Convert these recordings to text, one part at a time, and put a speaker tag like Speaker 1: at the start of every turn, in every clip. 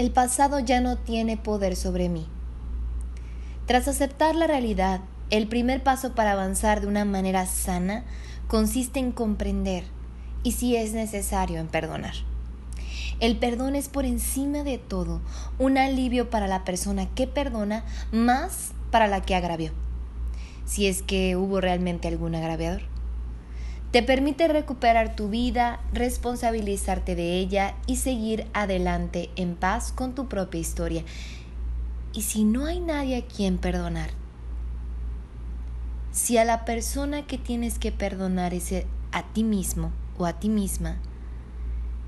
Speaker 1: El pasado ya no tiene poder sobre mí. Tras aceptar la realidad, el primer paso para avanzar de una manera sana consiste en comprender y si es necesario en perdonar. El perdón es por encima de todo un alivio para la persona que perdona más para la que agravió, si es que hubo realmente algún agraviador. Te permite recuperar tu vida, responsabilizarte de ella y seguir adelante en paz con tu propia historia. Y si no hay nadie a quien perdonar, si a la persona que tienes que perdonar es a ti mismo o a ti misma,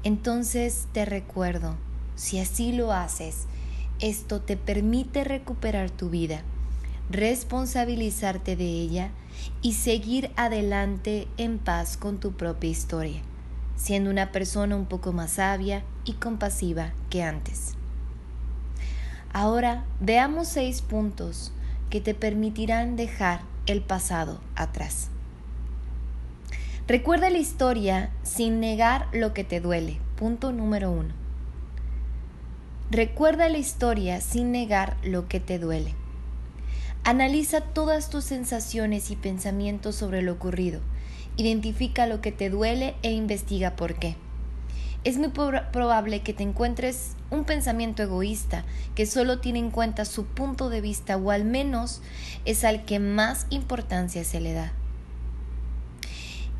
Speaker 1: entonces te recuerdo, si así lo haces, esto te permite recuperar tu vida, responsabilizarte de ella y seguir adelante en paz con tu propia historia, siendo una persona un poco más sabia y compasiva que antes. Ahora veamos seis puntos que te permitirán dejar el pasado atrás. Recuerda la historia sin negar lo que te duele. Punto número uno. Recuerda la historia sin negar lo que te duele. Analiza todas tus sensaciones y pensamientos sobre lo ocurrido. Identifica lo que te duele e investiga por qué. Es muy probable que te encuentres un pensamiento egoísta que solo tiene en cuenta su punto de vista o al menos es al que más importancia se le da.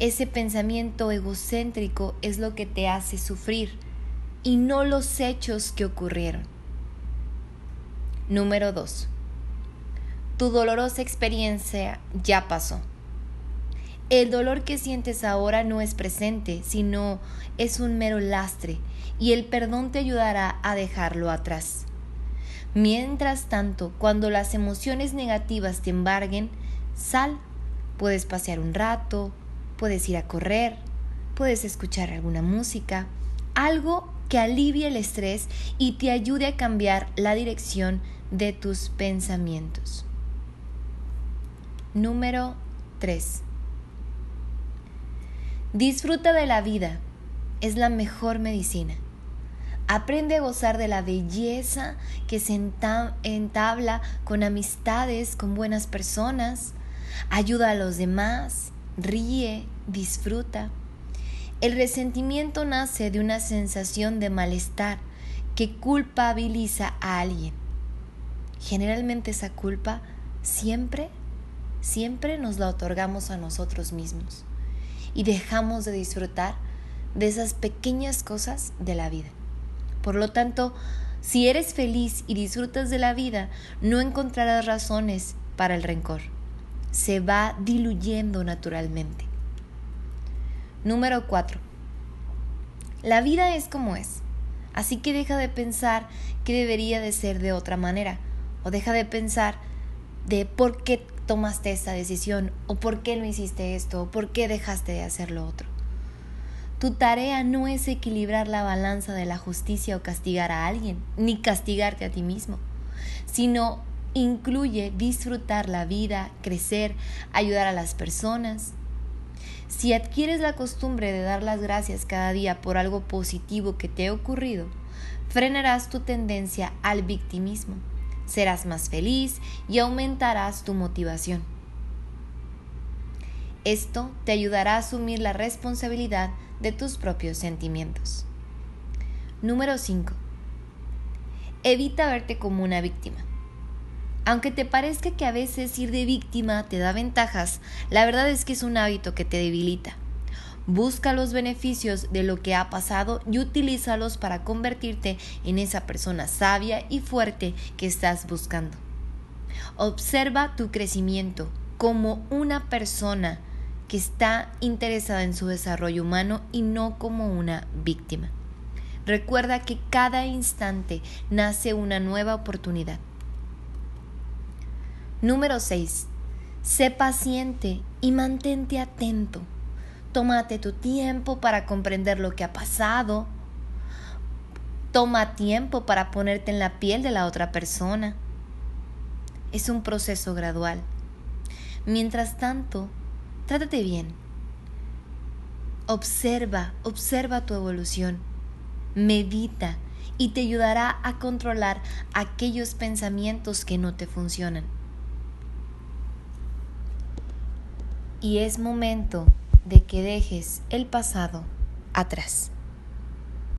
Speaker 1: Ese pensamiento egocéntrico es lo que te hace sufrir y no los hechos que ocurrieron. Número 2 tu dolorosa experiencia ya pasó. El dolor que sientes ahora no es presente, sino es un mero lastre, y el perdón te ayudará a dejarlo atrás. Mientras tanto, cuando las emociones negativas te embarguen, sal. Puedes pasear un rato, puedes ir a correr, puedes escuchar alguna música, algo que alivie el estrés y te ayude a cambiar la dirección de tus pensamientos. Número 3. Disfruta de la vida. Es la mejor medicina. Aprende a gozar de la belleza que se entabla con amistades, con buenas personas. Ayuda a los demás. Ríe, disfruta. El resentimiento nace de una sensación de malestar que culpabiliza a alguien. Generalmente esa culpa siempre siempre nos la otorgamos a nosotros mismos y dejamos de disfrutar de esas pequeñas cosas de la vida. Por lo tanto, si eres feliz y disfrutas de la vida, no encontrarás razones para el rencor. Se va diluyendo naturalmente. Número 4. La vida es como es, así que deja de pensar que debería de ser de otra manera, o deja de pensar de por qué tomaste esta decisión o por qué no hiciste esto o por qué dejaste de hacer lo otro. Tu tarea no es equilibrar la balanza de la justicia o castigar a alguien, ni castigarte a ti mismo, sino incluye disfrutar la vida, crecer, ayudar a las personas. Si adquieres la costumbre de dar las gracias cada día por algo positivo que te ha ocurrido, frenarás tu tendencia al victimismo serás más feliz y aumentarás tu motivación. Esto te ayudará a asumir la responsabilidad de tus propios sentimientos. Número 5. Evita verte como una víctima. Aunque te parezca que a veces ir de víctima te da ventajas, la verdad es que es un hábito que te debilita. Busca los beneficios de lo que ha pasado y utilízalos para convertirte en esa persona sabia y fuerte que estás buscando. Observa tu crecimiento como una persona que está interesada en su desarrollo humano y no como una víctima. Recuerda que cada instante nace una nueva oportunidad. Número 6. Sé paciente y mantente atento. Tómate tu tiempo para comprender lo que ha pasado. Toma tiempo para ponerte en la piel de la otra persona. Es un proceso gradual. Mientras tanto, trátate bien. Observa, observa tu evolución. Medita y te ayudará a controlar aquellos pensamientos que no te funcionan. Y es momento de que dejes el pasado atrás.